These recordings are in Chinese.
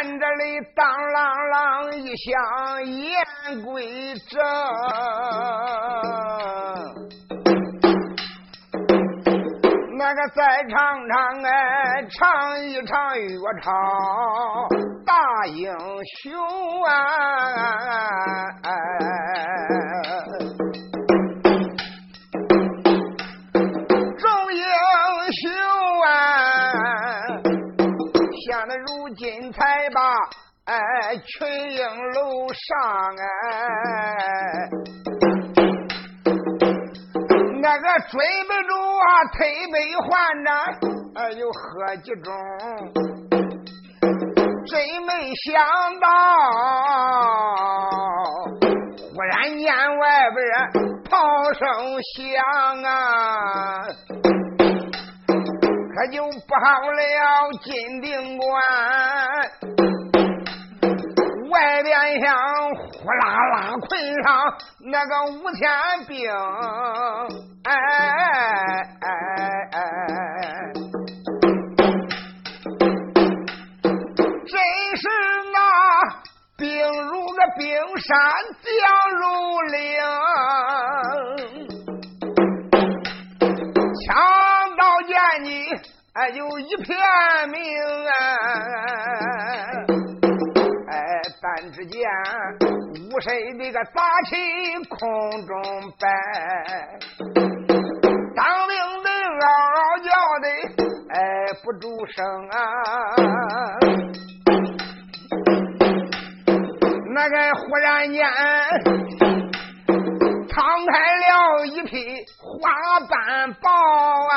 院这里当啷啷一响，言归正。那个再唱唱哎，唱一唱岳超大英雄啊！哎群英楼上哎。那个准备着啊，推杯换盏，哎呦喝几盅，真没想到，忽然间外边炮声响啊，可就不好了，金定关。外边像呼啦啦困上那个五千兵，哎哎哎哎，真是那兵如个冰山，将如岭，强盗见你哎就一片明啊。三支箭五声那个杂气空中摆，当兵的嗷嗷叫的哎不住声啊！那个忽然间敞开了一匹花瓣豹啊！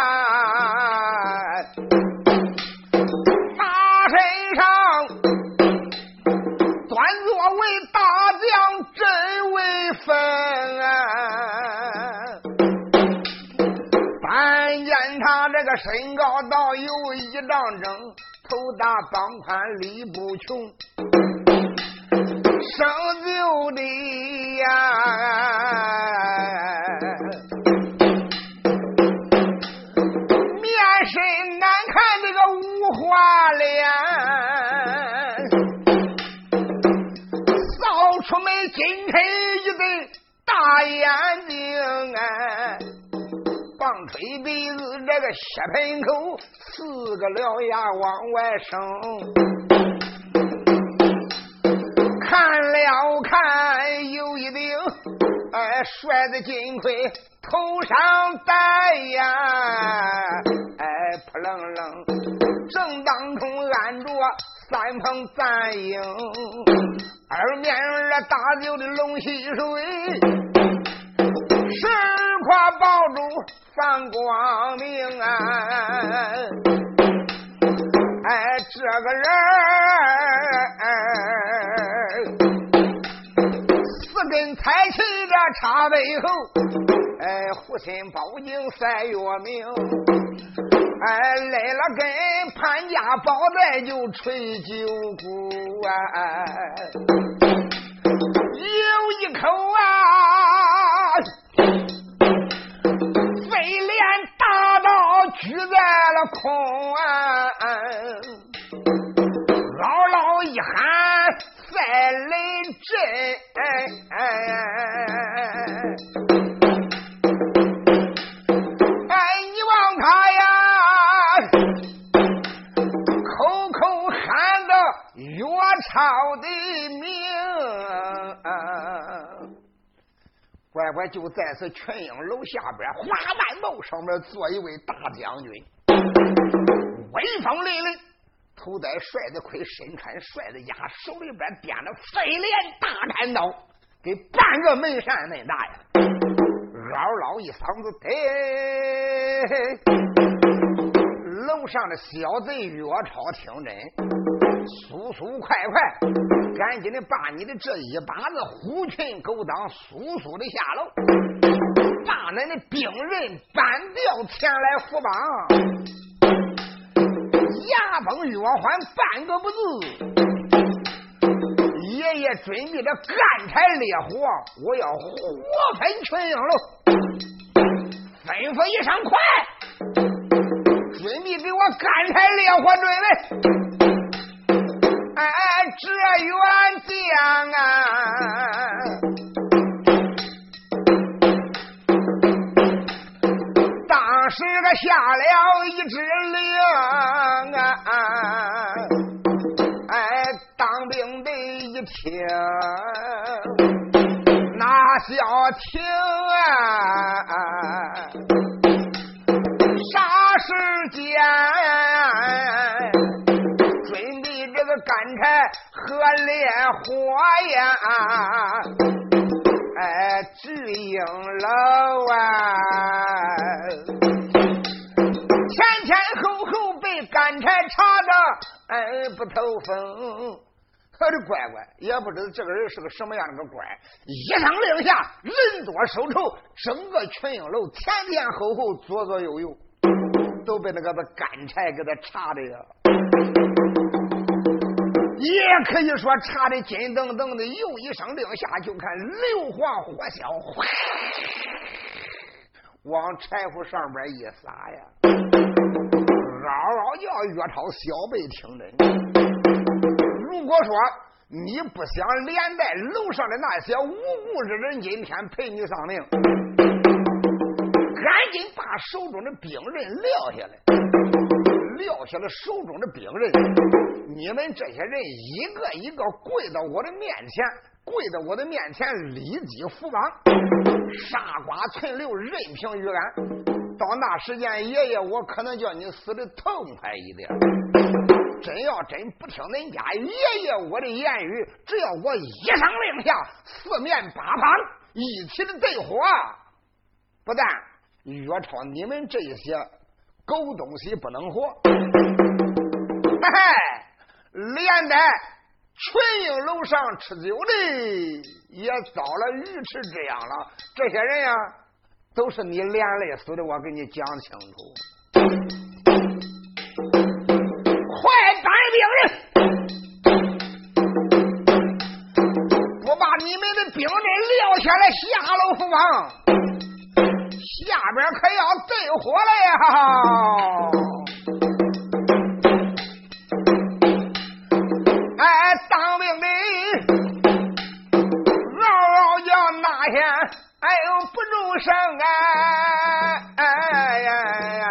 娘真威风、啊。但见他这个身高到有一丈整，头大膀宽力不穷，生就的呀，面身难看这个五花脸，金黑一对大眼睛哎。棒槌鼻子，这个血盆口，四个獠牙往外生。看了看，有一顶哎帅的金盔，头上戴呀，哎扑棱棱，正当中按着三朋三友，二面儿大酒的龙溪水。十块宝珠放光明啊！哎，这个人四根彩旗这插背后，哎，护心宝镜赛月明，哎，来了跟潘家宝带就吹酒鼓啊，就在此群英楼下边，花满帽上面坐一位大将军，威风凛凛，头戴帅的盔，身穿帅的甲，手里边掂着飞镰大砍刀，给半个门扇那大呀！嗷嗷一嗓子，嘿，楼上的小贼岳超听真。速速快快，赶紧的把你的这一把子虎群狗党速速的下楼，把恁的兵人搬掉前来扶帮。牙崩月环半个不字，爷爷准备着干柴烈火，我要火焚群英楼。吩咐一声快，准备给我干柴烈火准备。这员将啊，当时个下了一支令啊，哎，当兵的一听，那小听啊，啥时间？干柴和烈火呀，哎，巨应了啊！前前后后被干柴插着，哎，不透风。可是乖乖，也不知道这个人是个什么样的个官。一声令下，人多手稠，整个群英楼前前后后、左左右右都被那个干柴给他插的呀。也可以说查的金噔噔的，又一声令下，就看硫磺火硝往柴火上边一撒呀，嗷嗷叫，岳超小辈听着。如果说你不想连带楼上的那些无辜之人今天陪你丧命，赶紧把手中的兵刃撂下来。撂下了手中的兵刃，你们这些人一个一个跪到我的面前，跪到我的面前，立即伏榜，杀瓜存留，任凭于安。到那时间，爷爷我可能叫你死的痛快一点。真要真不听恁家爷爷我的言语，只要我一声令下，四面八方一起的对火，不但岳超你们这些。狗东西不能活，嘿嘿，连带群英楼上吃酒的也遭了鱼池这样了。这些人呀，都是你连累死的。我给你讲清楚，快带兵人，我把你们的兵人撂下来，下楼伏王。下边可要对火了呀！哎，当兵的嗷嗷叫那天，哎呦不住声啊！哎呀呀！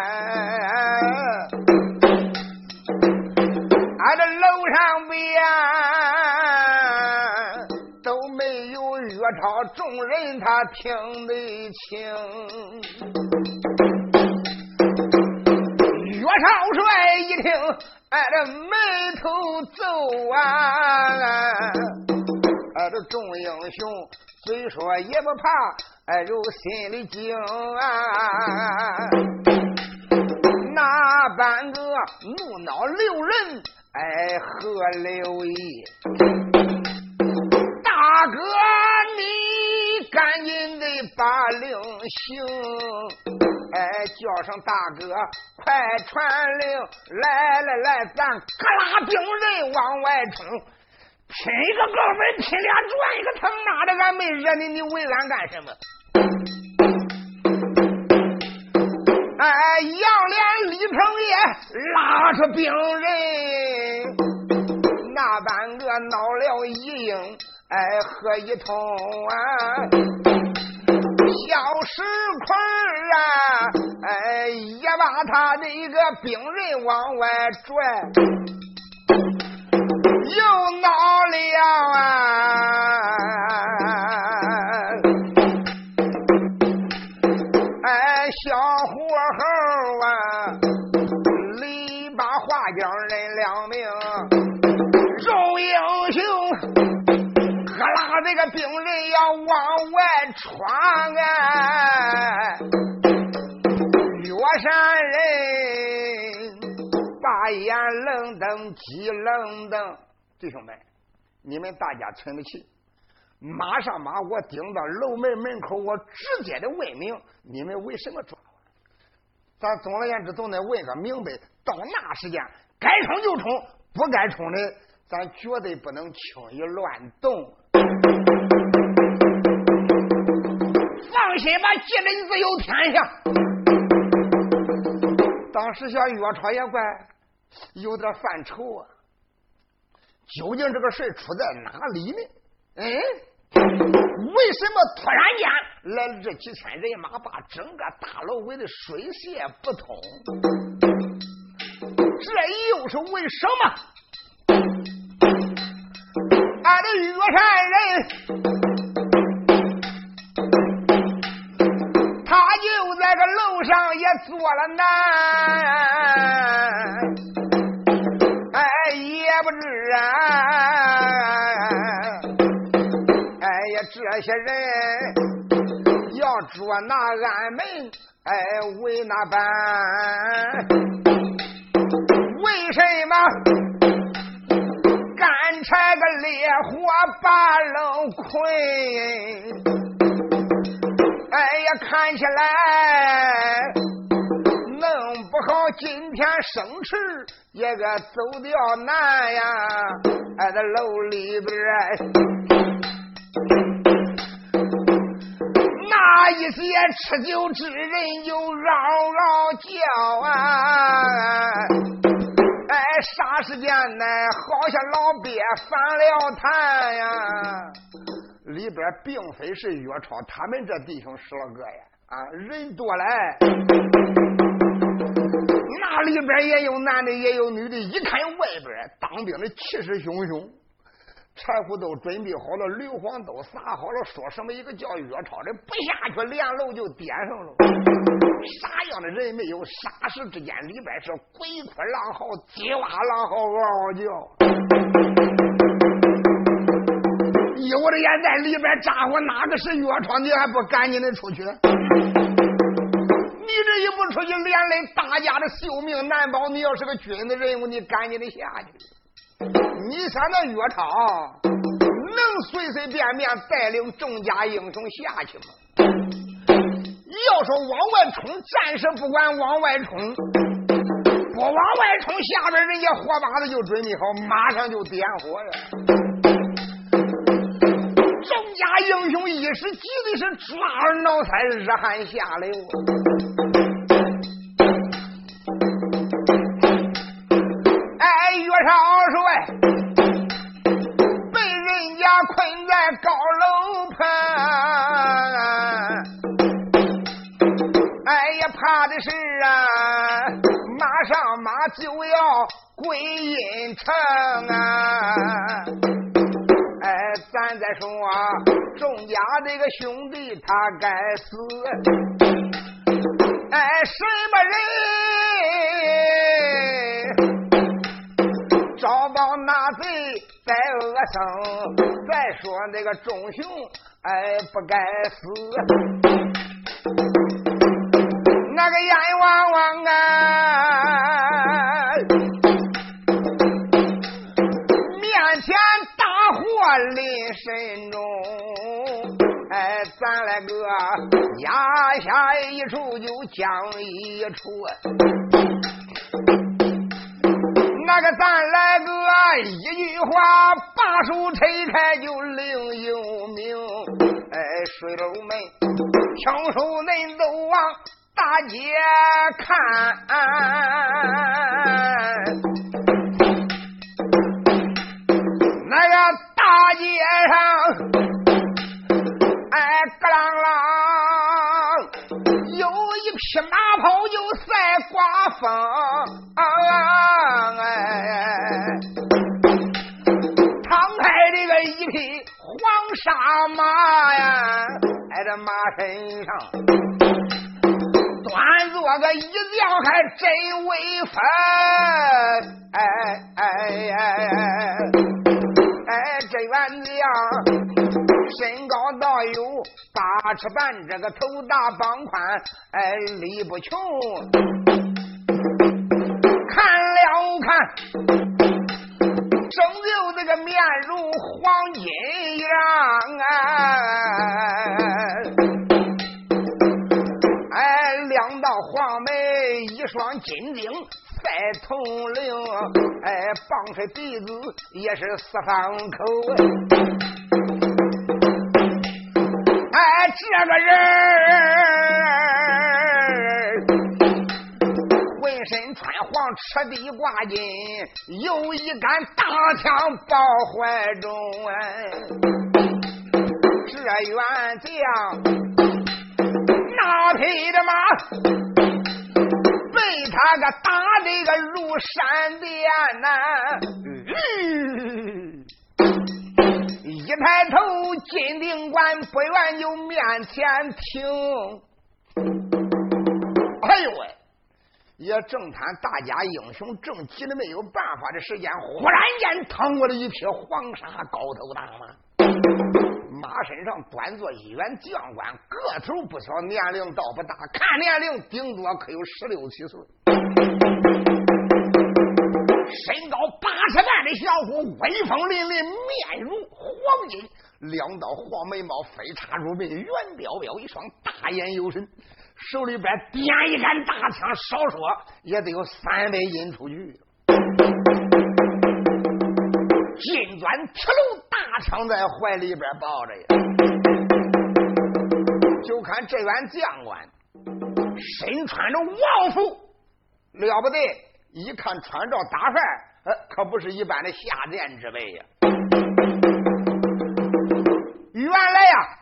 俺这楼上边。超众人他听得清，听，哎，这眉头皱啊！哎，这众英雄虽说也不怕，哎，有心里惊啊！那半个怒恼六人，哎，何留意？大哥，你赶紧的把令行，哎，叫声大哥，快传令，来来来，咱各拉兵人往外冲，拼一个高分，拼俩转一个，他妈的，俺没惹你，你为俺干什么？哎，杨连、李成也拉出兵人，那半个闹了一应。哎，喝一通啊，小石块啊，哎，也把他那个病人往外拽，又闹你们大家存不起，马上把我顶到楼门门口，我直接的问明，你们为什么抓我？咱总而言之，总得问个明白。到那时间，该冲就冲，不该冲的，咱绝对不能轻易乱动。放心吧，吉人自有天下。当时想岳超也怪有点犯愁啊，究竟这个事出在哪里呢？嗯，为什么突然间来了这几千人马，把整个大楼围的水泄不通？这又是为什么？俺的岳山人，他就在这楼上也坐了难，这些人要捉拿俺们，哎，为哪般？为什么干柴个烈火把人困？哎呀，看起来弄不好今天生吃也个走掉难呀！哎，在楼里边。那一些吃酒之人又嗷嗷叫啊！哎，啥时间呢？好像老鳖翻了坛呀！里边并非是岳超他们这弟兄十来个呀，啊，人多嘞。那里边也有男的，也有女的。一看外边当兵的气势汹汹。柴火都准备好了，硫磺都撒好了。说什么一个叫岳超的不下去，连楼就点上了。啥样的人没有？霎时之间，里边是鬼哭狼嚎，鸡哇狼嚎，嗷嗷叫。有的眼在里边咋呼，哪个是岳超？你还不赶紧的出去？你这一不出去，连累大家的性命难保。你要是个军的人物，你赶紧的下去。你想那岳超能随随便便带领众家英雄下去吗？要说往外冲，暂时不管往外冲，不往外冲，下边人家火把子就准备好，马上就点火了。众家英雄一时急的是抓耳挠腮，热汗下流。怕的是啊，马上马就要归阴城啊！哎，咱再说啊，众家这个兄弟他该死，哎，什么人招报那贼？在恶生，再说那个众雄，哎，不该死。那个阎王王啊，面前大祸临身中，哎，咱来个压下一处就将一处。那个咱来个一句话，把手拆开就另有名。哎，水楼门，枪手恁都往大街看，那个大街上，哎，咯啷啷，有一匹马跑就赛刮风。敞开这个一匹黄沙马呀，挨着马身上端坐个一将，还真威风。哎哎哎哎，哎这员将身高到有八尺半，这个头大膀宽，哎力不穷。看了看。生就这个面如黄金样啊，哎，两道黄眉，一双金睛赛铜铃，哎，棒槌鼻子也是四方口，哎，这个人浑身穿黄，赤地挂金，有一杆大枪抱怀中。哎这员将哪匹的马，被他个打的个如闪电呐！一抬头，金定关不远就面前停。哎呦喂！也正谈大家英雄正急的没有办法的时间，忽然间腾过了一匹黄沙高头大马，马身上端坐一员将官，个头不小，年龄倒不大，看年龄顶多可有十六七岁，身高八十半的小伙，威风凛凛，面如黄金，两道黄眉毛飞插入眉，圆彪彪一双大眼有神。手里边点一杆大枪，少说也得有三百斤出去。金砖铁炉大枪在怀里边抱着呀，就看这员将官身穿着王服，了不得！一看穿着打扮，呃，可不是一般的下贱之辈呀。原来呀。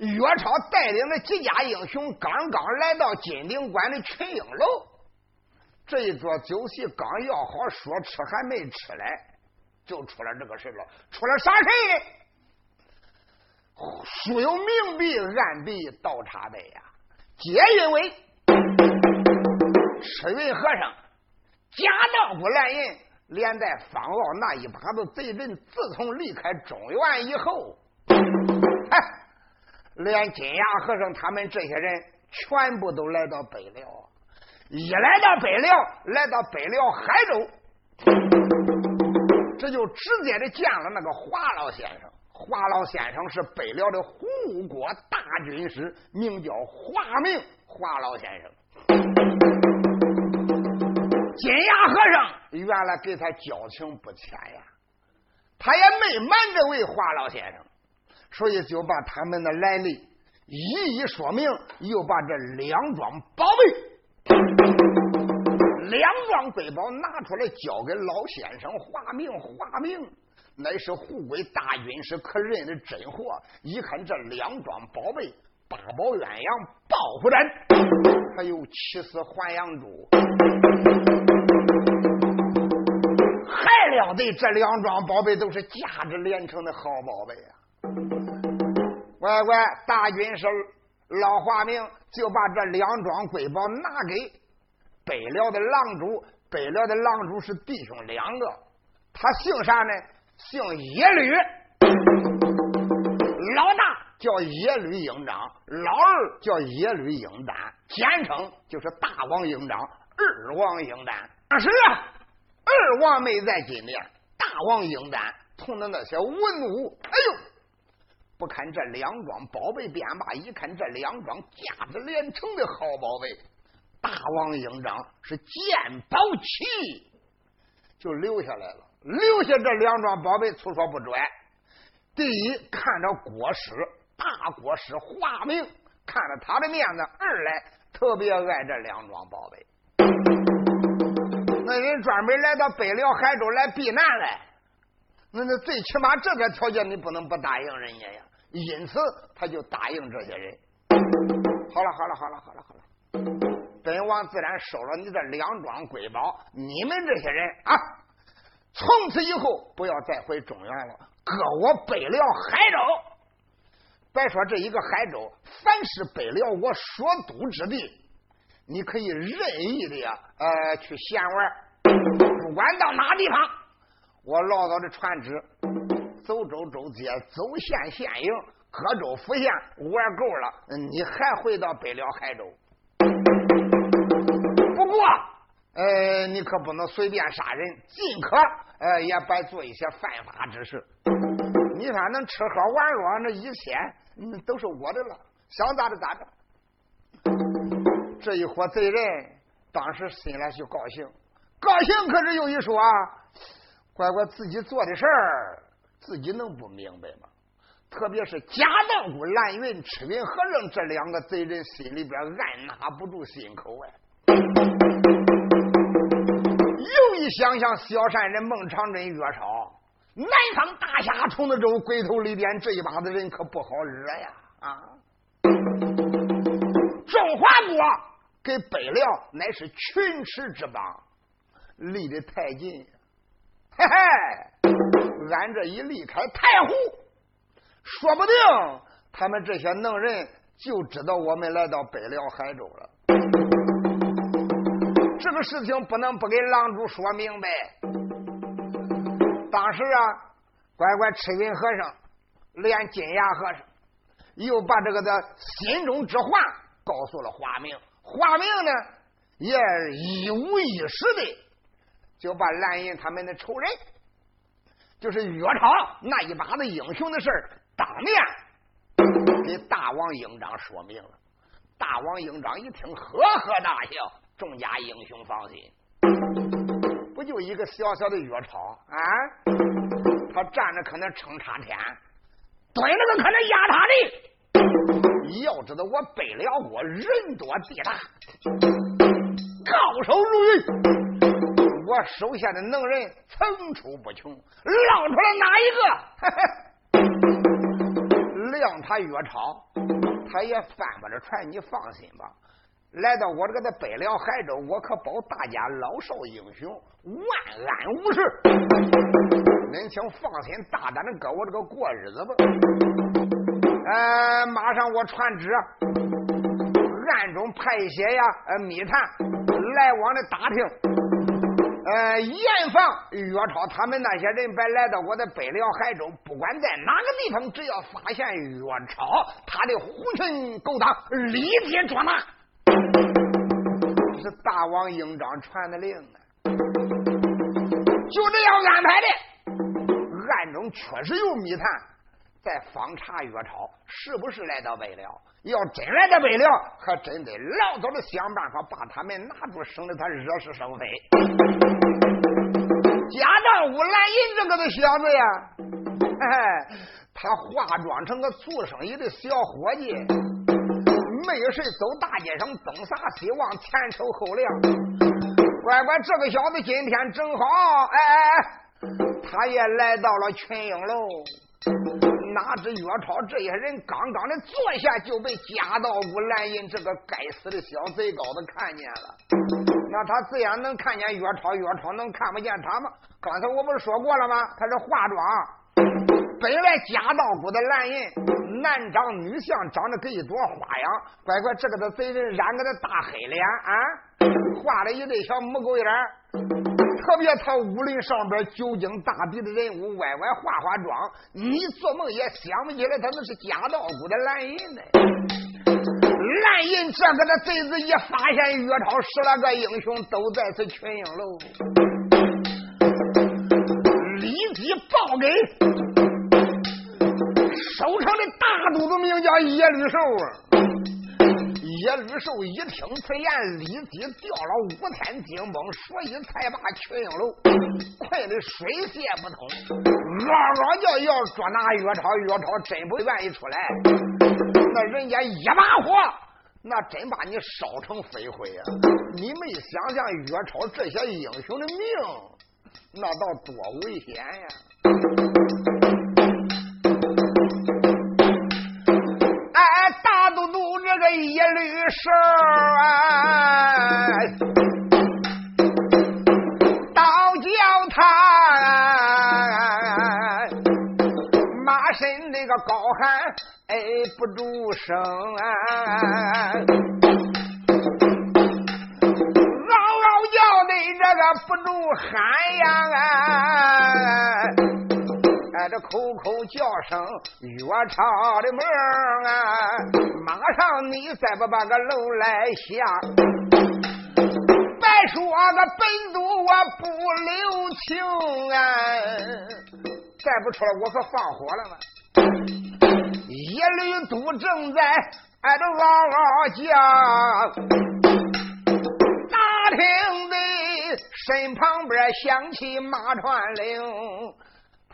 岳超带领的几家英雄刚刚来到金鼎关的群英楼，这一桌酒席刚要好，说吃还没吃来，就出了这个事了。出了啥事书有明笔，暗笔倒插杯呀，皆因为赤云和尚假道不来人，连带方老那一把子贼人，自从离开中原以后，哎。连金牙和尚他们这些人全部都来到北辽，一来到北辽，来到北辽海州，这就直接的见了那个华老先生。华老先生是北辽的护国大军师，名叫华明。华老先生，金牙和尚原来给他交情不浅呀，他也没瞒这位华老先生。所以就把他们的来历一一说明，又把这两桩宝贝、两桩瑰宝拿出来交给老先生华明。华明乃是护国大军师可认的真货。一看这两桩宝贝，八宝鸳鸯抱虎针，还有七丝还阳珠，还了得！这两桩宝贝都是价值连城的好宝贝啊！乖乖，大军师老华明就把这两桩瑰宝拿给北辽的狼主。北辽的狼主是弟兄两个，他姓啥呢？姓耶律，老大叫耶律英章，老二叫耶律英丹，简称就是大王英章、二王英丹。当时啊，二王没在金殿，大王英丹同的那些文武，哎呦！不看这两桩宝贝便罢，一看这两桩价值连城的好宝贝，大王英章是见宝器，就留下来了。留下这两桩宝贝，粗说不准。第一，看着国师大国师华明，看着他的面子；二来，特别爱这两桩宝贝。那人专门来到北辽海州来避难来，那那最起码这个条件你不能不答应人家呀。因此，他就答应这些人。好了，好了，好了，好了，好了。本王自然收了你这两桩瑰宝。你们这些人啊，从此以后不要再回中原了，搁我北辽海州。别说这一个海州，凡是北辽我所督之地，你可以任意的呀，呃，去闲玩。不管到哪地方，我唠叨的传旨。走州州街，走县县营，各州府县玩够了，你还回到北辽海州。不过，呃，你可不能随便杀人，尽可呃也别做一些犯法之事。你反正吃喝玩乐，那一切嗯都是我的了，想咋的咋着。这一伙贼人当时心里就高兴，高兴可是有一说，乖乖自己做的事儿。自己能不明白吗？特别是贾道姑、蓝云、赤云和尚这两个贼人，心里边按捺不住心口哎。又一想想，小善人孟长真、岳超，南方大侠虫子州龟头里边这一把子人可不好惹呀！啊，中华国跟北辽乃是群齿之邦，离得太近，嘿嘿，俺这一离开太湖，说不定他们这些能人就知道我们来到北辽海州了。这个事情不能不给狼主说明白。当时啊，乖乖赤云和尚连金牙和尚又把这个的心中之话告诉了花明，花明呢也一五一十的就把蓝银他们的仇人，就是岳超那一把子英雄的事当面给大王营长说明了。大王营长一听，呵呵大笑。众家英雄放心，不就一个小小的岳超啊？他站着可能撑塌天，蹲着个可能压塌地。要知道我北辽国人多地大，高手如云，我手下的能人层出不穷，捞出来哪一个？量他岳超，他也翻不着船，你放心吧。来到我这个的北辽海州，我可保大家老少英雄万安无事。您请放心大胆的搁我这个过日子吧。呃，马上我传旨，暗中派一些呀，呃，密探来往的打听，呃，严防岳超他们那些人别来到我的北辽海州。不管在哪个地方，只要发现岳超他的狐群狗党，立即捉拿。是大王营长传的令啊，就这样安排的。暗中确实有密探在访查岳超是不是来到北辽。要真来到北辽，还真得老早的想办法把他们拿住，省得他惹是生非。家当武兰银这个的小子呀，他化妆成个做生意的小伙计。没有事走大街上东撒西望前瞅后亮，乖乖这个小子今天正好，哎哎哎，他也来到了群英楼。哪知岳超这些人刚刚的坐下，就被夹道武蓝印这个该死的小贼羔子看见了。那他自然能看见岳超，岳超能看不见他吗？刚才我不是说过了吗？他是化妆。本来夹道骨的蓝银。男长女相，长得跟一朵花样。乖乖，这个的贼人染个的大黑脸啊，画了一对小母狗眼特别他武林上边久经大敌的人物，歪歪化化妆，你做梦也想不起来他那是假道骨的蓝银呢。蓝银这个的贼子一发现岳超十来个英雄都在此群英楼，立即报给。收城的大都督名叫耶律寿啊！耶律寿一听此言，立即调了五天金崩，所以才把群英楼困得水泄不通。嗷嗷叫要捉拿岳超，岳超真不愿意出来。那人家一把火，那真把你烧成飞灰啊！你没想想岳超这些英雄的命，那倒多危险呀！一律手啊，倒叫他马身那个高喊哎不住声啊，嗷嗷叫的这个不住喊呀啊。口口叫声岳超的名啊，马上你再不把个楼来下，别说个本督我不留情啊！再不出来，我可放火了吗？耶律都正在挨着嗷嗷叫，大厅的身旁边响起马传令。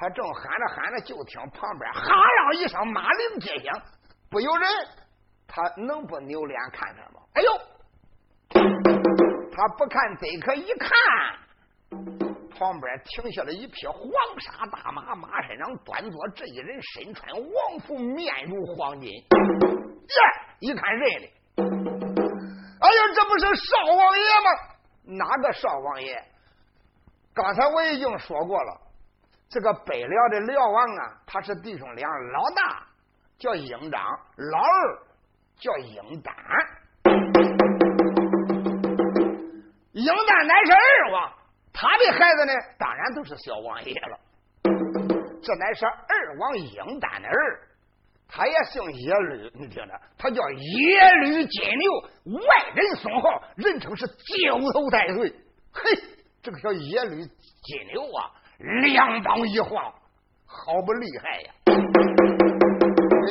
他正喊着喊着，就听旁边哈啷一声，马铃接响，不有人，他能不扭脸看他吗？哎呦！他不看贼可一看，旁边停下了一匹黄沙大马，马身上端坐这一人，身穿王服，面如黄金。耶！一看认得？哎呀，这不是少王爷吗？哪个少王爷？刚才我已经说过了，这个北辽的辽王啊，他是弟兄俩，老大叫英章，老二叫英丹。英丹乃是二王，他的孩子呢，当然都是小王爷了。这乃是二王英丹的儿，他也姓耶律，你听着，他叫耶律金牛，外人送号，人称是九头太岁。嘿，这个叫耶律金牛啊，两帮一晃，好不厉害呀！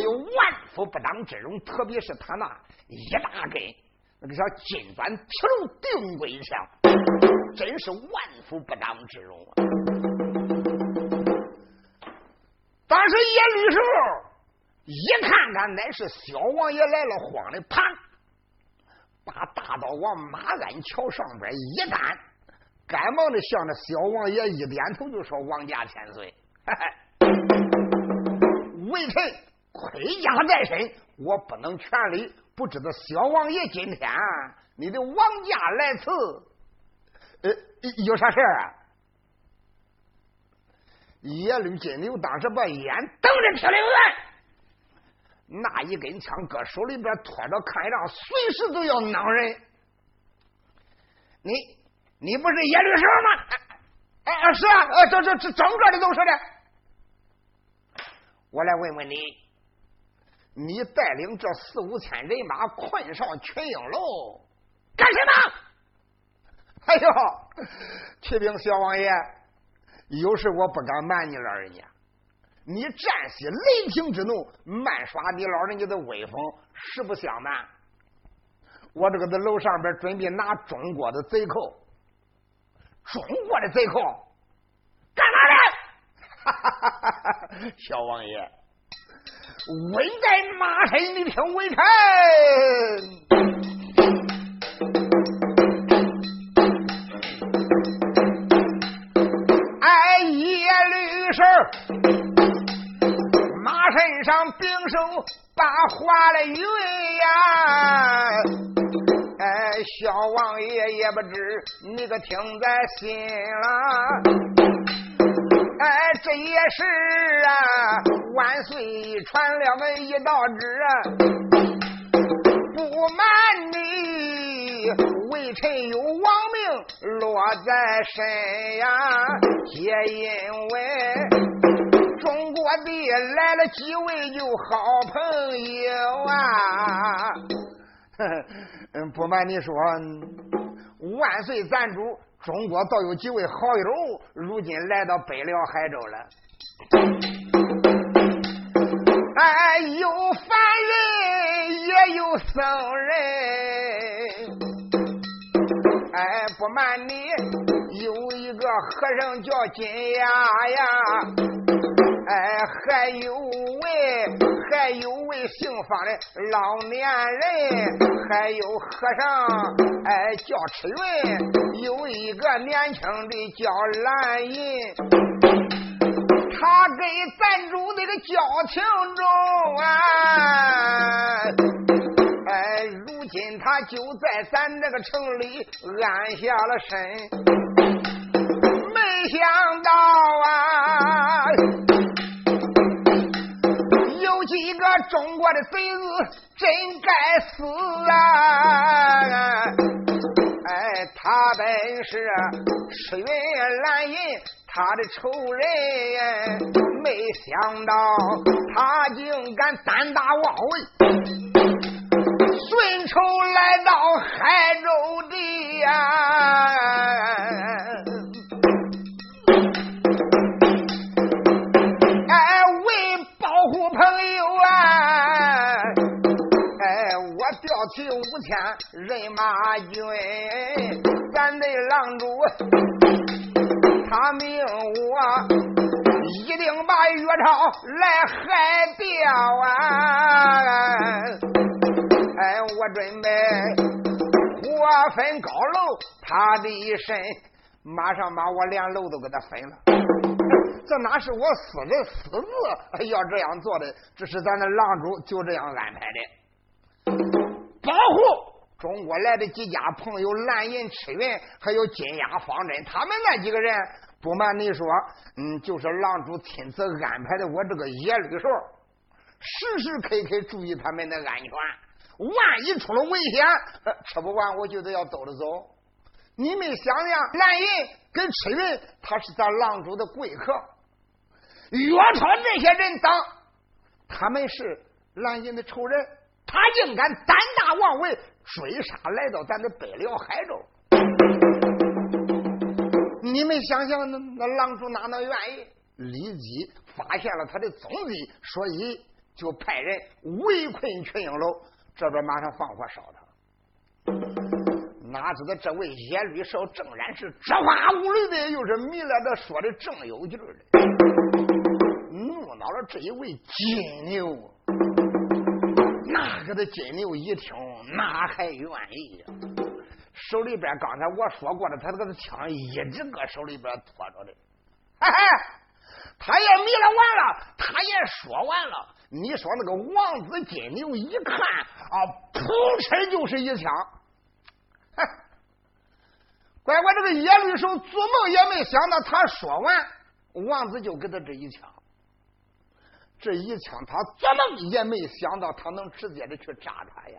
有万夫不当之勇，特别是他那一大根。那个叫金砖铁路定规枪，真是万夫不当之勇啊！当时耶律时候一看看，乃是小王爷来了，慌的啪，把大刀往马鞍桥上边一担，赶忙的向着小王爷一点头，就说：“王家千岁，微臣盔甲在身，我不能全力。”不知道小王爷今天你的王家来此，呃，有啥事儿啊？耶律金牛当时把眼瞪着铁岭原，那一根枪搁手里边拖着看上，随时都要挠人。你你不是耶律师吗？哎哎，是啊，这这这整个的都是的。我来问问你。你带领这四五千人马困上群英楼干什么？哎呦，启禀小王爷，有事我不敢瞒你老人家。你占悉雷霆之怒，漫耍你老人家的威风，实不相瞒，我这个在楼上边准备拿中国的贼寇，中国的贼寇干嘛的？哈哈哈哈哈！小王爷。稳在马身，你听微臣。哎，叶律师，马身上冰手把话来云呀。哎，小王爷也不知你可听在心了。哎，这也是啊，万岁传了个一道旨啊，不瞒你，微臣有亡命落在身呀，皆因为中国的来了几位就好朋友啊。嗯，不瞒你说，万岁咱主。中国倒有几位好友，如今来到北辽海州了。哎，有凡人，也有僧人。哎，不瞒你，有一个和尚叫金牙呀。哎，还有位，还有位姓方的老年人，还有和尚，哎，叫赤云，有一个年轻的叫蓝银，他跟咱主那个交情中啊，哎，如今他就在咱这个城里安下了身，没想到啊。中国的贼子真该死啊！哎，他本是赤云蓝银他的仇人，没想到他竟敢胆大妄为，顺仇来到海州地呀！人马军，咱的狼主他命我一定把岳超来害掉啊！哎，我准备我分高楼，他的一身马上把我连楼都给他分了。这哪是我私人私自要这样做的？这是咱的郎主就这样安排的，保护中国来的几家朋友，蓝银赤云，还有金牙方针，他们那几个人，不瞒你说，嗯，就是郎主亲自安排的。我这个野驴手，时时刻刻注意他们的安全。万一出了危险，吃不完我就得要兜着走。你们想想，蓝银跟赤云，他是咱郎主的贵客。岳超这些人等，他们是蓝银的仇人，他竟敢胆大妄为，追杀来到咱的北辽海州。你们想想，那那郎主哪能愿意？立即发现了他的踪迹，所以就派人围困群英楼。这边马上放火烧他，哪知道这位野绿少正然是知话无虑的，又是迷了的说的正有劲儿的，怒恼了这一位金牛。那个金牛一听，哪还愿意呀？手里边刚才我说过了，他这个枪一直搁手里边拖着的，嘿嘿，他也迷了完了，他也说完了。你说那个王子金牛一看啊，扑哧就是一枪，乖乖，这个野驴手做梦也没想到，他说完，王子就给他这一枪，这一枪他做梦也没想到，他能直接的去扎他呀！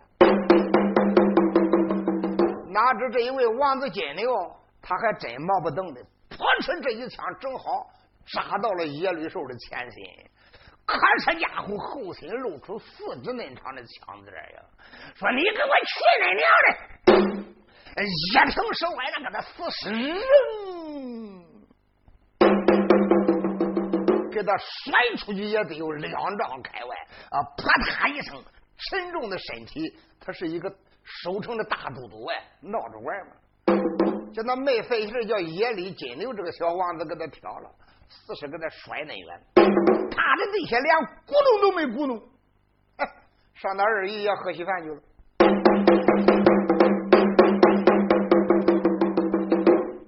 哪知这一位王子金牛，他还真毛不等的，扑哧这一枪正好扎到了野驴兽的前心。可是家伙后心露出四指那长的枪子呀！说你给我去你娘的！一挺手歪，那给他死死，给他甩出去也得有两丈开外啊！啪嗒一声，沉重的身体，他是一个收成的大嘟嘟哎，闹着玩嘛！叫那没费事，叫野里金牛这个小王子给他挑了。死是给他摔那远，他的这些连咕咚都没咕咚，上那二姨要喝稀饭去了。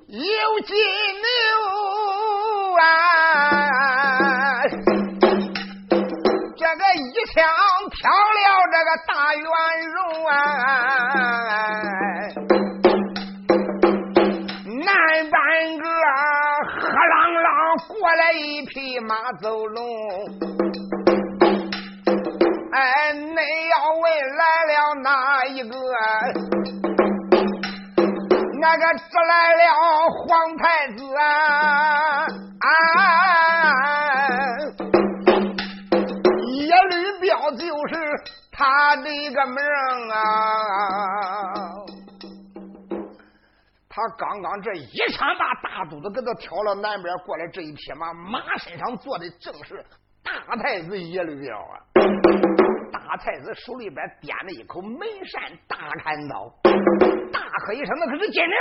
有金牛啊，枪挑了这个大圆肉啊。过来一匹马走龙，哎，恁要问来了哪一个？那个只来了皇太子啊！野就是他的一个名啊！他刚刚这一枪把大肚子给他挑了南边过来，这一匹马马身上坐的正是大太子耶律彪啊！大太子手里边掂着一口门扇大砍刀，大喝一声：“那可是金牛！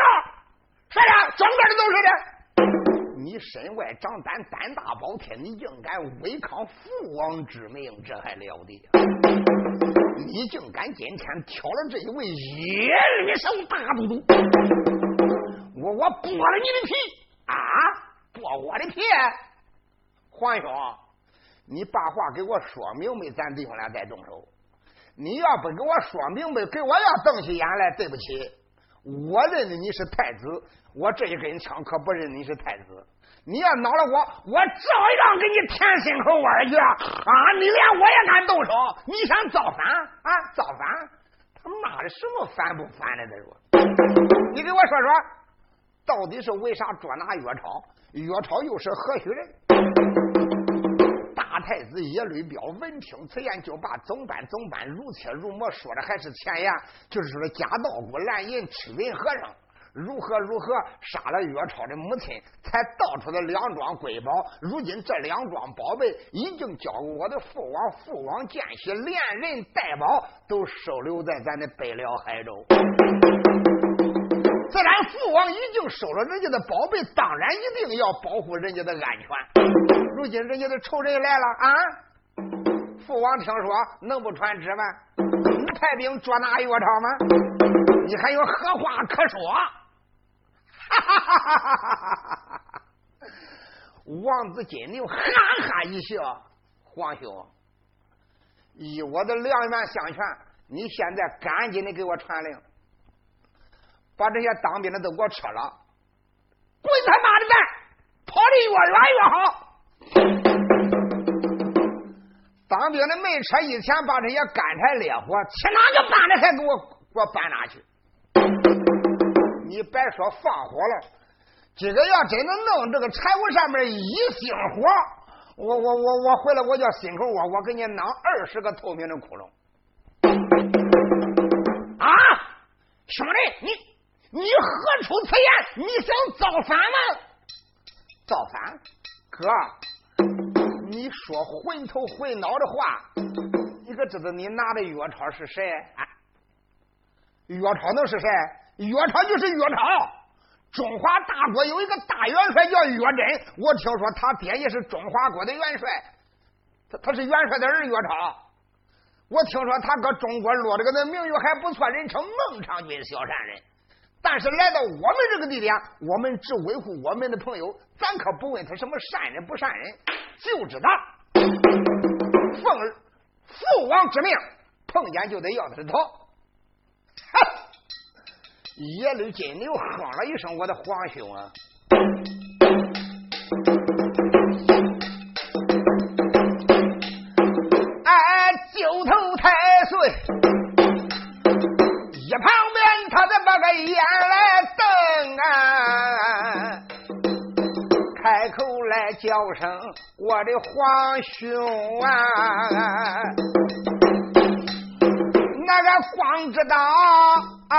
谁的？整个的都是的！你身外长胆，胆大包天，你竟敢违抗父王之命，这还了得？”你竟敢今天挑了这一位野驴手大都督，我我剥了你的皮啊！剥我的皮，皇兄，你把话给我说明白，咱弟兄俩再动手。你要不给我说明白，给我要瞪起眼来，对不起，我认为你是太子，我这一根枪可不认你是太子。你要恼了我，我照样给你舔心口窝去啊！你连我也敢动手？你想造反啊？造反？他妈的，什么反不反的？再说，你给我说说，到底是为啥捉拿岳超？岳超又是何许人？大太子耶律彪闻听此言，就把总办总办如切如磨说的还是前言，就是说假道姑蓝银赤云和尚。如何如何杀了岳超的母亲，才盗出的两桩瑰宝。如今这两桩宝贝已经交给我的父王，父王见喜，连人带宝都收留在咱的北辽海州。自然父王已经收了人家的宝贝，当然一定要保护人家的安全。如今人家的仇人来了啊！父王听说，能不传旨吗？派兵捉拿岳超吗？你还有何话可说？哈哈哈哈哈哈！王子金牛哈哈一笑，皇兄，以我的两员相劝，你现在赶紧的给我传令，把这些当兵的都给我撤了，滚他妈的蛋，跑的越远越好。当兵的没车一前，把这些干柴烈火去哪个搬的，还给我给我搬哪去？你别说放火了。今个要真的弄这个柴火上面一星火，我我我我回来我叫心口窝，我给你弄二十个透明的窟窿。啊，兄弟，你你何出此言？你想造反吗？造反？哥，你说混头混脑的话，你可知道你拿的药超是谁？岳超能是谁？岳超就是岳超。中华大国有一个大元帅叫岳真，我听说他爹也是中华国的元帅，他他是元帅的儿岳超。我听说他搁中国落这个那名誉还不错，人称孟尝君小善人。但是来到我们这个地点，我们只维护我们的朋友，咱可不问他什么善人不善人，就知道奉父王之命，碰见就得要他的头。耶律金牛哼了一声：“我的皇兄啊！”哎，九头太岁一旁边，他再把个眼来瞪啊，开口来叫声：“我的皇兄啊！”那个光知道啊，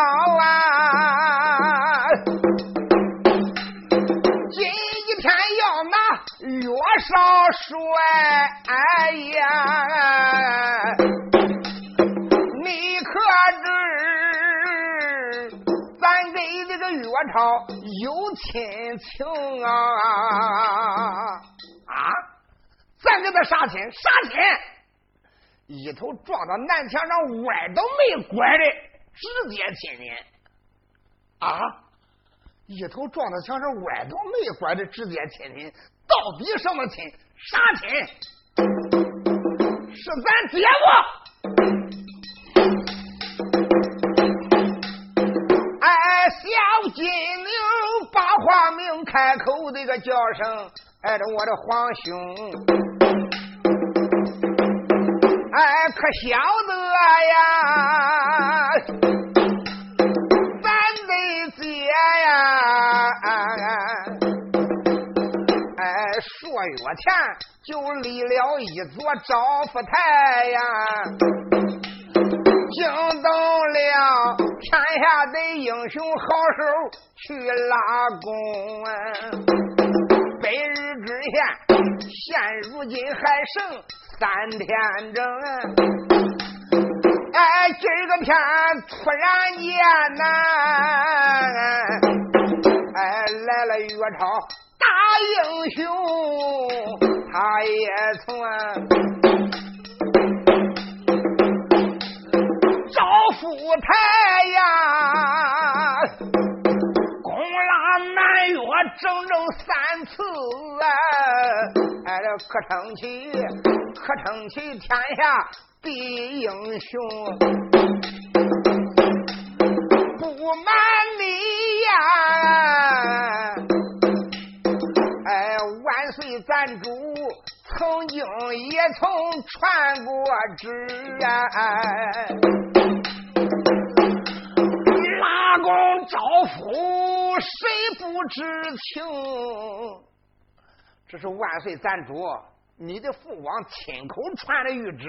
今一天要拿岳少帅哎呀，你可知咱跟这个岳超有亲情啊？啊，咱跟他啥亲？啥亲？一头撞到南墙上，歪都没拐的，直接亲亲啊！一头撞到墙上，歪都没拐的，直接亲亲，到底什么亲？啥亲？是咱爹不？哎，小金牛把话明开口，这个叫声，哎，我的皇兄。哎，可晓得呀？个月前就立了一座招福台呀，惊动了天下的英雄好手去拉弓啊！北日之县，现如今还剩。三天整，哎，今儿个天突然间呐，哎，来了岳超大英雄，他也从赵福台呀，攻拉南岳整整三次啊，哎，可称起。可称其天下第一英雄，不瞒你呀，咱主曾经也曾传过旨啊，拉弓招夫谁不知情？这是万岁咱主。你的父王亲口传的谕旨，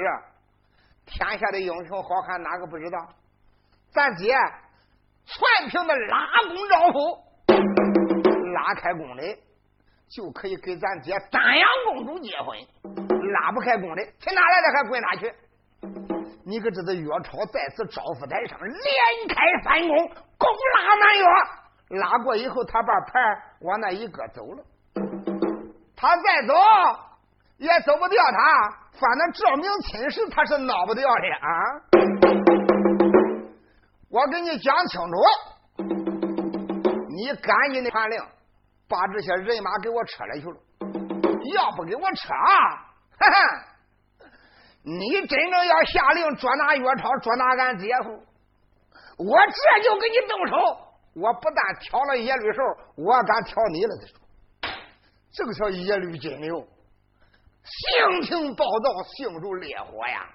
天下的英雄好汉哪个不知道？咱姐全凭那拉弓招夫，拉开弓的就可以给咱爹丹阳公主结婚；拉不开弓的，去哪来的还滚哪去？你可知道岳超在此招夫台上连开三弓，攻拉满岳，拉过以后，他把牌往那一搁走了，他再走。也走不掉他，反正证明亲事他是闹不掉的啊！我给你讲清楚，你赶紧的传令，把这些人马给我撤来去了。要不给我撤，哈哈！你真正要下令捉拿岳超，捉拿俺姐夫，我这就给你动手。我不但挑了耶律寿，我敢挑你了。他说：“这个叫耶律金牛，性情暴躁，性如烈火呀！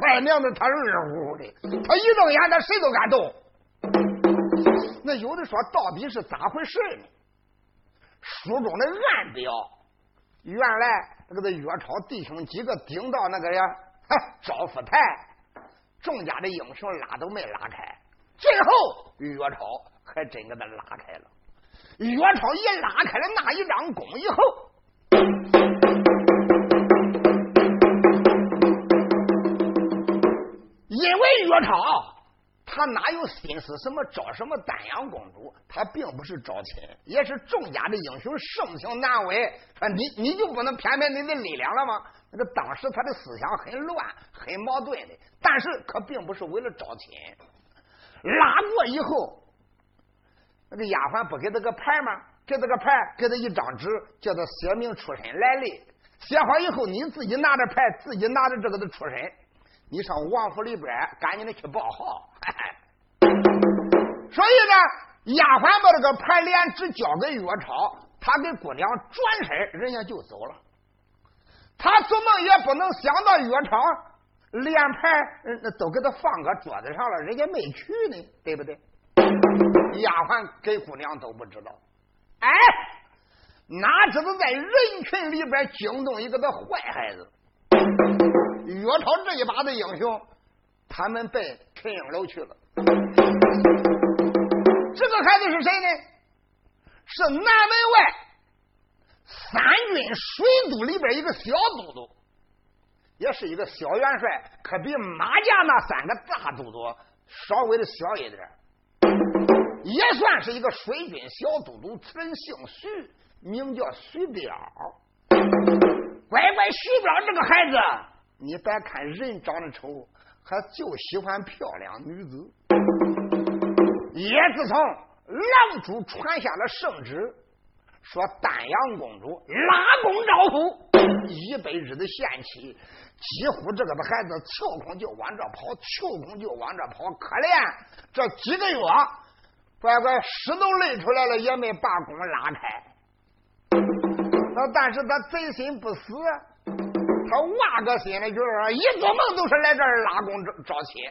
外娘子他热乎乎的，他一瞪眼，他谁都敢动。那有的说，到底是咋回事呢？书中的暗表，原来那个岳超弟兄几个顶到那个呀，招福台，众家的英雄拉都没拉开。”最后，岳超还真给他拉开了。岳超一拉开了那一张弓以后，因为岳超他哪有心思什么招什么丹阳公主？他并不是招亲，也是众家的英雄，盛情难为。啊，你你就不能偏偏你的力量了吗？那个当时他的思想很乱，很矛盾的，但是可并不是为了招亲。拉过以后，那个丫鬟不给他个牌吗？给他个牌，给他一张纸，叫他写明出身来历。写好以后，你自己拿着牌，自己拿着这个的出身，你上王府里边赶紧的去报号。所以呢，丫鬟把这个牌连只交给岳超，他给姑娘转身，人家就走了。他做梦也不能想到岳超。连牌那都给他放搁桌子上了，人家没去呢，对不对？丫鬟给姑娘都不知道，哎，哪知道在人群里边惊动一个的坏孩子。岳超这一把的英雄，他们奔陈英楼去了。这个孩子是谁呢？是南门外三军水都里边一个小都督。也是一个小元帅，可比马家那三个大都督稍微的小一点也算是一个水军小都督。此人姓徐，名叫徐彪。乖乖，徐彪这个孩子，你别看人长得丑，还就喜欢漂亮女子。也自从狼主传下了圣旨，说丹阳公主拉弓招夫，一百日的限期。几乎这个的孩子跳空就往这跑，跳空就往这跑，可怜这几个月，乖乖屎都累出来了，也没把弓拉开。那但是他贼心不死，他挖个心里就是一做梦都是来这儿拉弓招招亲，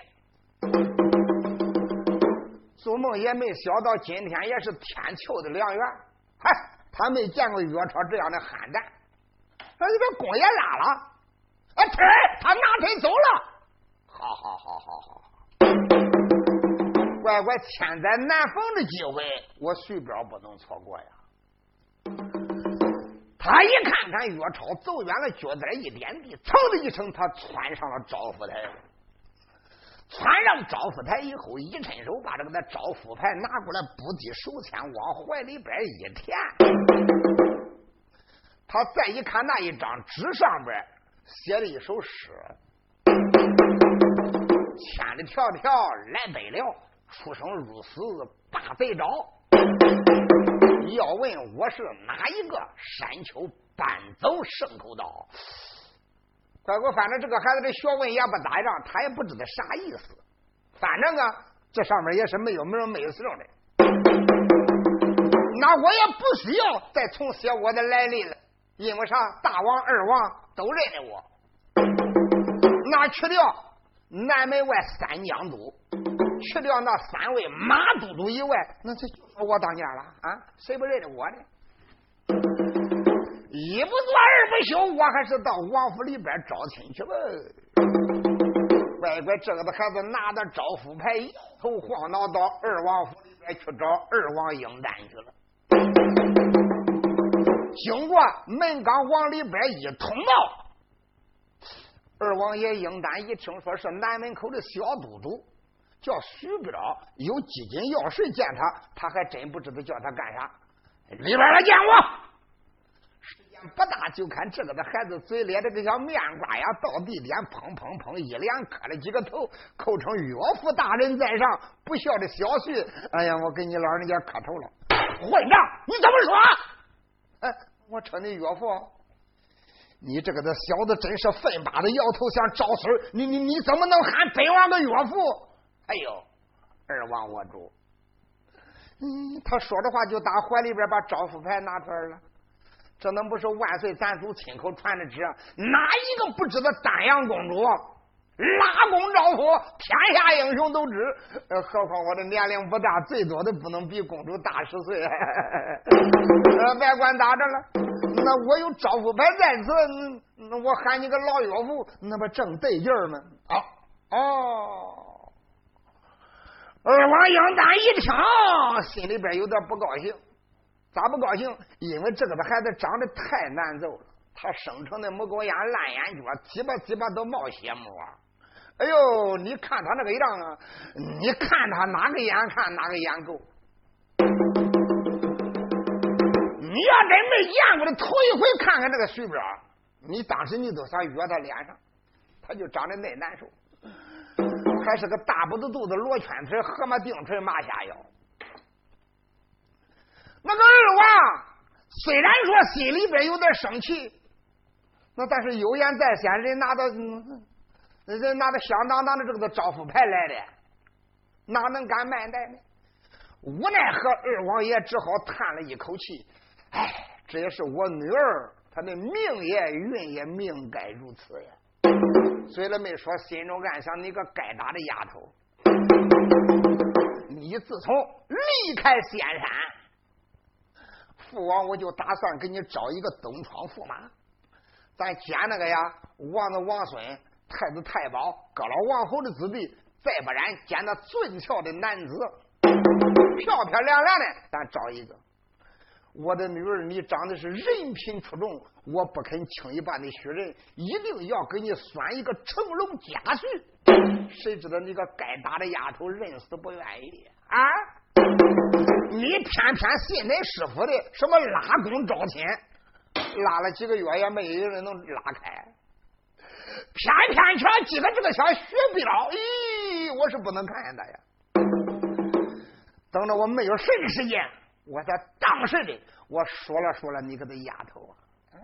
做梦也没想到今天也是天赐的良缘。嗨，他没见过岳超这样的憨蛋，他这个弓也拉了。啊！车，他拿腿走了。好好好好好，乖乖，千载难逢的机会，我徐彪不能错过呀。他一看看岳超走远了，脚在一点地，噌的一声，他窜上了招福台。窜上招福台以后，一伸手把这个那招福牌拿过来，不递手签，往怀里边一填。他再一看那一张纸上边。写了一首诗，千里迢迢来北辽，出生入死把贼招。要问我是哪一个，山丘搬走牲口刀。乖乖，反正这个孩子的学问也不咋样，他也不知道啥意思。反正啊，这上面也是没有名没有姓的。那我也不需要再重写我的来历了。因为啥？大王、二王都认得我。那去掉南门外三江都，去掉那三位马都督以外，那这我当家了啊！谁不认得我呢？一不做二不休，我还是到王府里边招亲去吧。乖乖，这个的孩子拿着招夫牌，摇头晃脑到二王府里边去找二王英丹去了。经过门岗往里边一通报，二王爷应丹一听说是南门口的小都督叫徐彪，有几斤要事见他，他还真不知道叫他干啥。里边来见我。时间不大，就看这个的孩子嘴咧着个小面瓜呀，到地脸砰砰砰一连磕了几个头，口称岳父大人在上，不孝的小婿，哎呀，我给你老人家磕头了。混账！你怎么说？哎，我称你岳父。你这个的小子真是粪巴的摇头像招孙你你你怎么能喊本王的岳父？哎呦，二王我主。嗯，他说着话就打怀里边把招福牌拿出来了。这能不是万岁咱祖亲口传的旨？哪一个不知道丹阳公主拉弓招夫，天下英雄都知。何况我的年龄不大，最多的不能比公主大十岁。呃，别管咋着了，那我有招福牌在此，那我喊你个老岳父，那不正得劲儿吗？啊哦。二王杨丹一听，心里边有点不高兴。咋不高兴？因为这个的孩子长得太难揍了，他生成的木狗眼、烂眼角，鸡巴鸡巴都冒血沫。哎呦，你看他那个样啊！你看他哪个眼看哪个眼够。你要真没见过的，头一回看看这个徐彪，你当时你都想约他脸上，他就长得那难受。还是个大不子肚子罗圈腿河马定锤马下腰，那个二王虽然说心里边有点生气，那但是有言在先，人拿到人拿着响当当的这个招呼牌来的，哪能敢慢待呢？无奈何，二王爷只好叹了一口气：“哎，这也是我女儿，她的命也运也命该如此呀。”嘴里没说，心中暗想：你个该打的丫头！你自从离开仙山，父王我就打算给你找一个东窗驸马，咱捡那个呀，王子王孙、太子太保、各老王侯的子弟，再不然捡那俊俏的男子，漂漂亮亮的，咱找一个。我的女儿，你长得是人品出众，我不肯轻易把你许人，一定要给你算一个成龙家婿。谁知道你个该打的丫头，认死不愿意啊！你偏偏信那师傅的什么拉弓招亲，拉了几个月也没有人能拉开，偏偏却记得这个小徐彪，咦，我是不能看的呀！等着我没有事的时间。我在当时的，我说了说了，你个这丫头啊，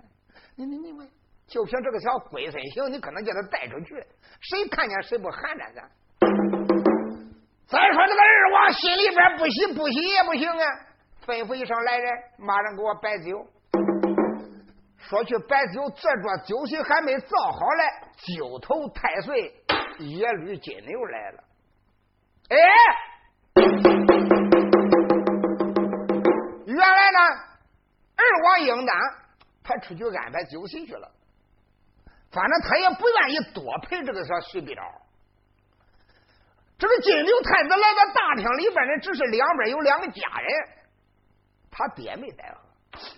你你你，就凭这个小龟孙行，你可能叫他带出去，谁看见谁不寒碜咱？再说这个二王心里边不喜不喜也不行啊，吩咐一声来人，马上给我摆酒。说去摆酒，这桌酒席还没造好嘞，九头太岁野驴金牛来了，哎。原来呢，二王英丹他出去安排酒席去了，反正他也不愿意多陪这个小徐彪。这个金牛太子来到大厅里边呢，只是两边有两个家人，他爹没在喝。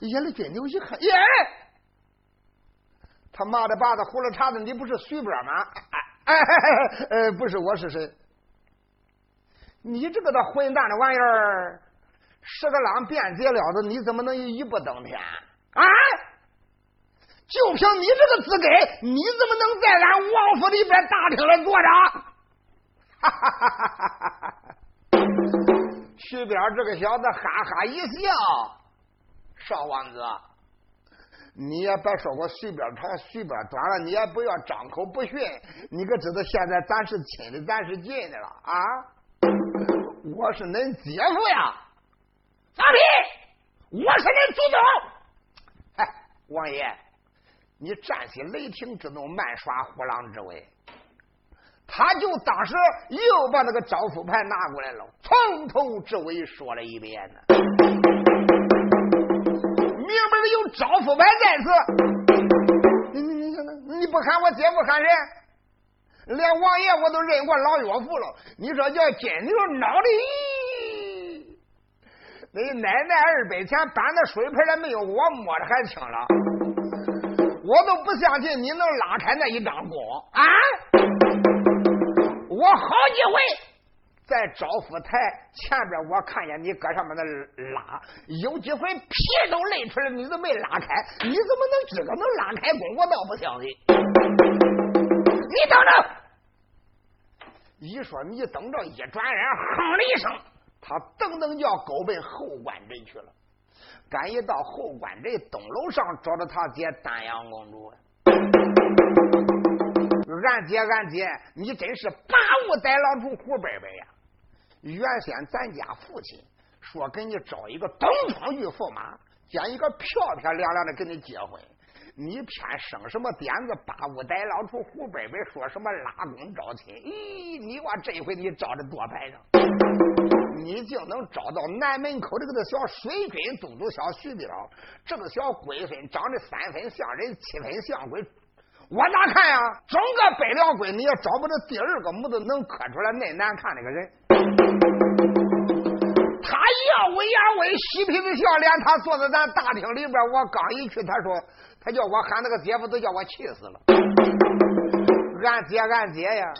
耶，那金牛一看，耶，他妈的把子胡了茬子，你不是徐彪吗？哎，呃，不是，我是谁？你这个的混蛋的玩意儿！十个郎变节了的，你怎么能一步登天啊？就凭你这个资格，你怎么能在俺王府里边大厅里坐着？哈哈哈哈哈哈！徐彪这个小子哈哈一笑，少王子，你也别说我徐彪长，徐彪短了，你也不要张口不逊。你可知道现在咱是亲的，咱是近的了啊？我是恁姐夫呀！放屁！我是你祖宗！哎，王爷，你占起雷霆之怒，慢耍虎狼之威。他就当时又把那个招夫牌拿过来了，从头至尾说了一遍呢。明明有招夫牌在此，你你你你你不喊我姐夫喊谁？连王爷我都认过老岳父了。你说叫金牛脑的？你奶奶二百钱搬的水盆还没有我摸的还轻了，我都不相信你能拉开那一张弓啊！我好几回在招福台前边，我看见你搁上面的拉，有几回皮都累出来，你都没拉开，你怎么能这个能拉开弓？我倒不相信。你等着！一说你等着，一转眼哼了一声，他噔噔叫狗奔后官镇去了。赶一到后官镇东楼上，找着他姐丹阳公主。俺姐，俺姐，你真是八五逮狼出虎伯伯呀！原先咱家父亲说给你找一个东方玉驸马，将一个漂漂亮亮的给你结婚，你偏生什么点子？八五逮狼出虎伯伯，说什么拉弓招亲？咦，你我这回你招的多排场，你就能找到南门口这个小水军都督小徐彪，这个小龟孙长得三分像人，七分像鬼。我咋看呀？整个北凉国你也找不着第二个模子能刻出来那难看那个人。他耀威扬威，嬉皮子笑脸，他坐在咱大厅里边。我刚一去，他说他叫我喊那个姐夫，都叫我气死了。俺姐，俺姐呀，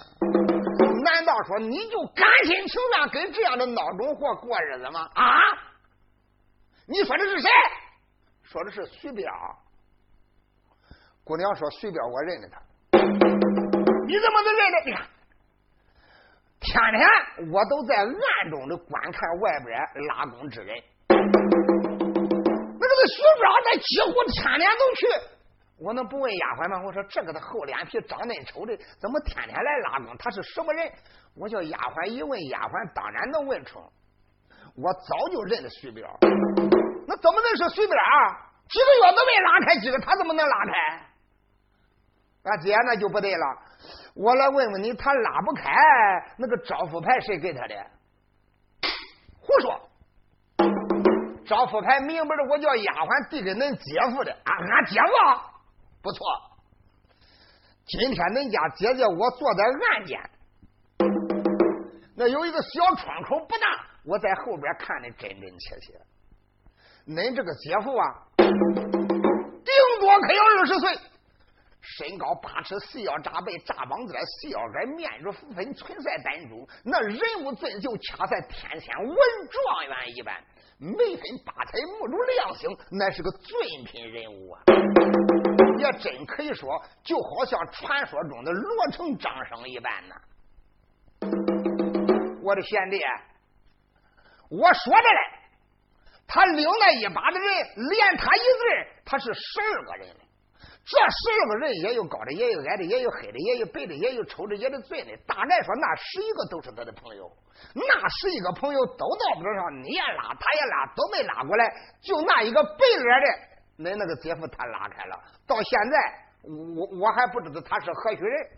难道说你就甘心情愿跟这样的孬种货过日子吗？啊？你说的是谁？说的是徐彪。姑娘说：“徐彪，我认得他。你怎么能认得？你看，天天我都在暗中的观看外边拉弓之人。那这个徐彪，那几乎天天都去。我能不问丫鬟吗？我说这个的厚脸皮，长嫩丑的，怎么天天来拉弓？他是什么人？我叫丫鬟一问，丫鬟当然能问出。我早就认得徐彪。那怎么能是徐彪？几个月都没拉开几个，他怎么能拉开？”俺姐那就不对了，我来问问你，他拉不开那个招福牌谁给他的？胡说！招福牌明白的，我叫丫鬟递给恁姐夫的。啊，俺姐夫不错。今天恁家姐姐我坐在暗间，那有一个小窗口不大，我在后边看的真真切切。恁这个姐夫啊，顶多可有二十岁。身高八尺，细腰扎背，扎膀子，细腰杆，面如浮粉，唇赛丹珠，那人物俊秀，恰似天仙文状元一般，眉分八彩，目如亮星，乃是个尊品人物啊！也真可以说，就好像传说中的罗成张生一般呐！我的贤弟，我说的嘞，他领那一把的人，连他一字，他是十二个人。这十二个人也有高的，也有矮的，也有黑的，也有白的，也有丑的，也有醉的。大概说那十一个都是他的朋友，那十一个朋友都到边上，你也拉，他也拉，都没拉过来，就那一个白脸的，恁那个姐夫他拉开了。到现在，我我还不知道他是何许人，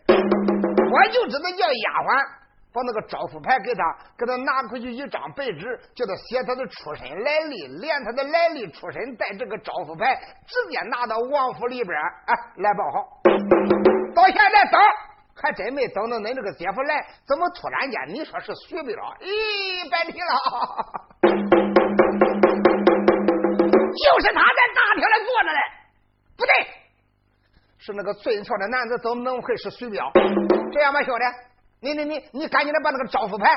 我就知道叫丫鬟。把那个招福牌给他，给他拿回去一张白纸，叫他写他的出身来历，连他的来历出身带这个招福牌，直接拿到王府里边哎来报好。到现在等，还真没等到恁这个姐夫来，怎么突然间你说是徐彪？咦，白提了，就是他在大厅里坐着嘞，不对，是那个俊俏的男子，怎么能会是徐彪？这样吧，兄弟。你你你你赶紧的把那个招福牌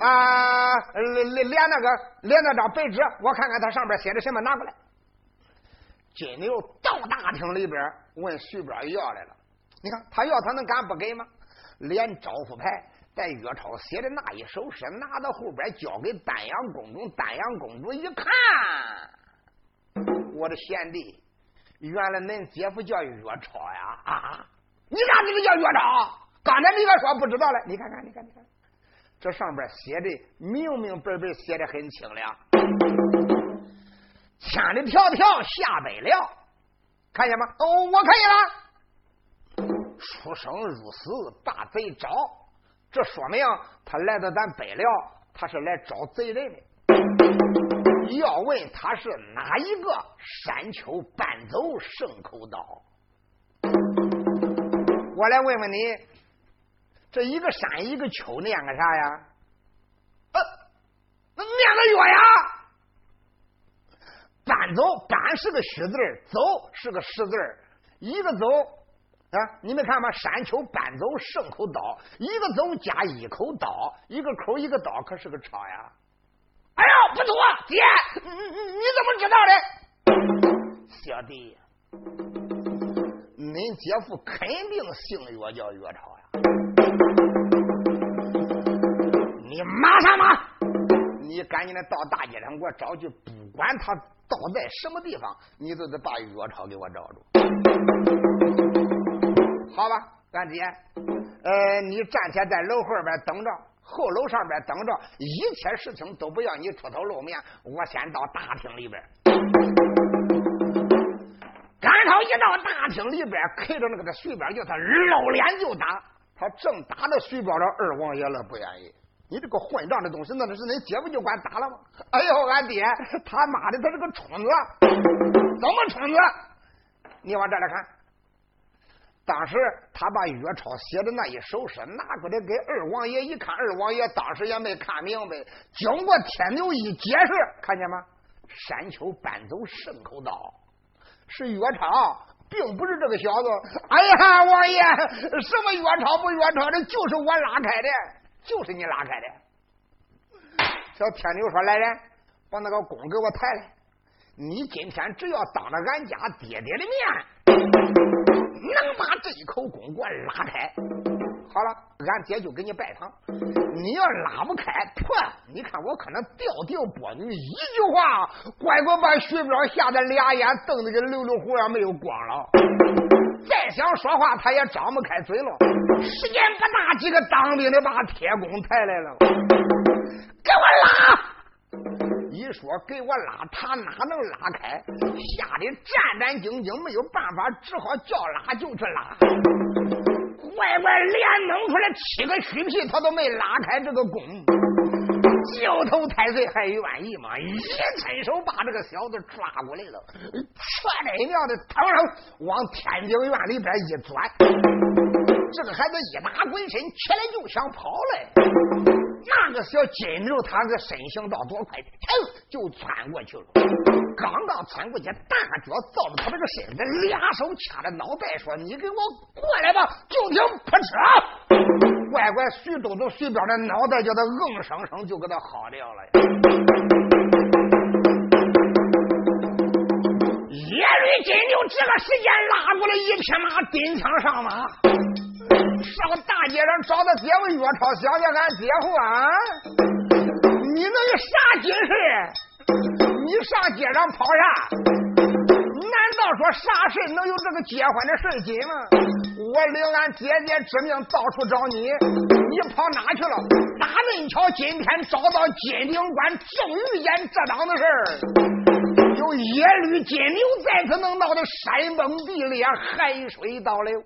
啊，连连那个连那张白纸，我看看他上边写的什么，拿过来。金牛到大厅里边问徐彪要来了，你看他要他能敢不给吗？连招福牌带岳超写的那一首诗拿到后边交给丹阳公主，丹阳公主一看，我的贤弟，原来恁姐夫叫岳超呀啊！你咋知道叫岳超？刚才你可说不知道了，你看看，你看，你看，这上边写的明明白白，写的很清亮，千里迢迢下北辽，看见吗？哦，我看见了，出生入死大贼招，这说明他来到咱北辽，他是来找贼人的。要问他是哪一个山丘搬走圣口刀，我来问问你。这一个山一个丘念个啥呀？呃，那念个月呀。搬走搬是个虚字走是个实字一个走啊，你们看嘛，山丘搬走牲口刀，一个走加一口刀，一个口一个刀，可是个抄呀！哎呦，不错，姐，你你怎么知道的？小弟，恁姐夫肯定姓岳，叫岳超呀！你马上马，你赶紧的到大街上给我找去，不管他倒在什么地方，你都得把岳超给我找住。好吧，俺姐，呃，你暂且在楼后边等着，后楼上边等着，一切事情都不要你出头露面，我先到大厅里边。刚好一到大厅里边，看着那个他徐彪，叫他露脸就打，他正打着徐彪的二王爷了，不愿意。你这个混账的东西，那是恁姐夫就管打了吗？哎呦，俺爹，他妈的，他是个蠢子，怎么蠢子？你往这来看。当时他把岳超写的那一首诗拿过来给二王爷一看，二王爷当时也没看明白。经过天牛一解释，看见吗？山丘搬走牲口刀，是岳超，并不是这个小子。哎呀，王爷，什么岳超不岳超的，就是我拉开的，就是你拉开的。小天牛说：“来人，把那个弓给我抬来。你今天只要当着俺家爹爹的面。”能把这一口弓给我拉开，好了，俺爹就给你拜堂。你要拉不开，破！你看我可能吊顶波你，一句话，乖乖把徐彪吓得俩眼瞪得跟溜溜胡样没有光了。再想说话，他也张不开嘴了。时间不大，几个当兵的把铁弓抬来了，给我拉！一说给我拉，他哪能拉开？吓得战战兢兢，没有办法，只好叫拉就去拉。外边，连弄出来七个虚皮，他都没拉开这个弓。九头太岁还愿意吗？一伸手把这个小子抓过来了，全他娘的，腾上往天井院里边一钻。这个孩子一打滚身起来就想跑嘞。那个小金牛，他个身形到多快，腾就窜过去了。刚刚窜过去，大脚照着他这个身子，俩手掐着脑袋说：“你给我过来吧！”就听扑哧，乖乖，徐兜子徐彪的脑袋叫他硬生生就给他薅掉了。耶律金牛这个时间拉过来一匹马，顶枪上马。上大街上找他爹夫岳超，想想俺爹夫啊，你能有啥急事？你上街上跑啥？难道说啥事能有这个结婚的事紧吗？我领俺姐姐之命到处找你，你跑哪去了？打恁巧今天找到金顶关，正遇见这档子事儿，有耶律金牛在此能闹得山崩地裂，海水倒流。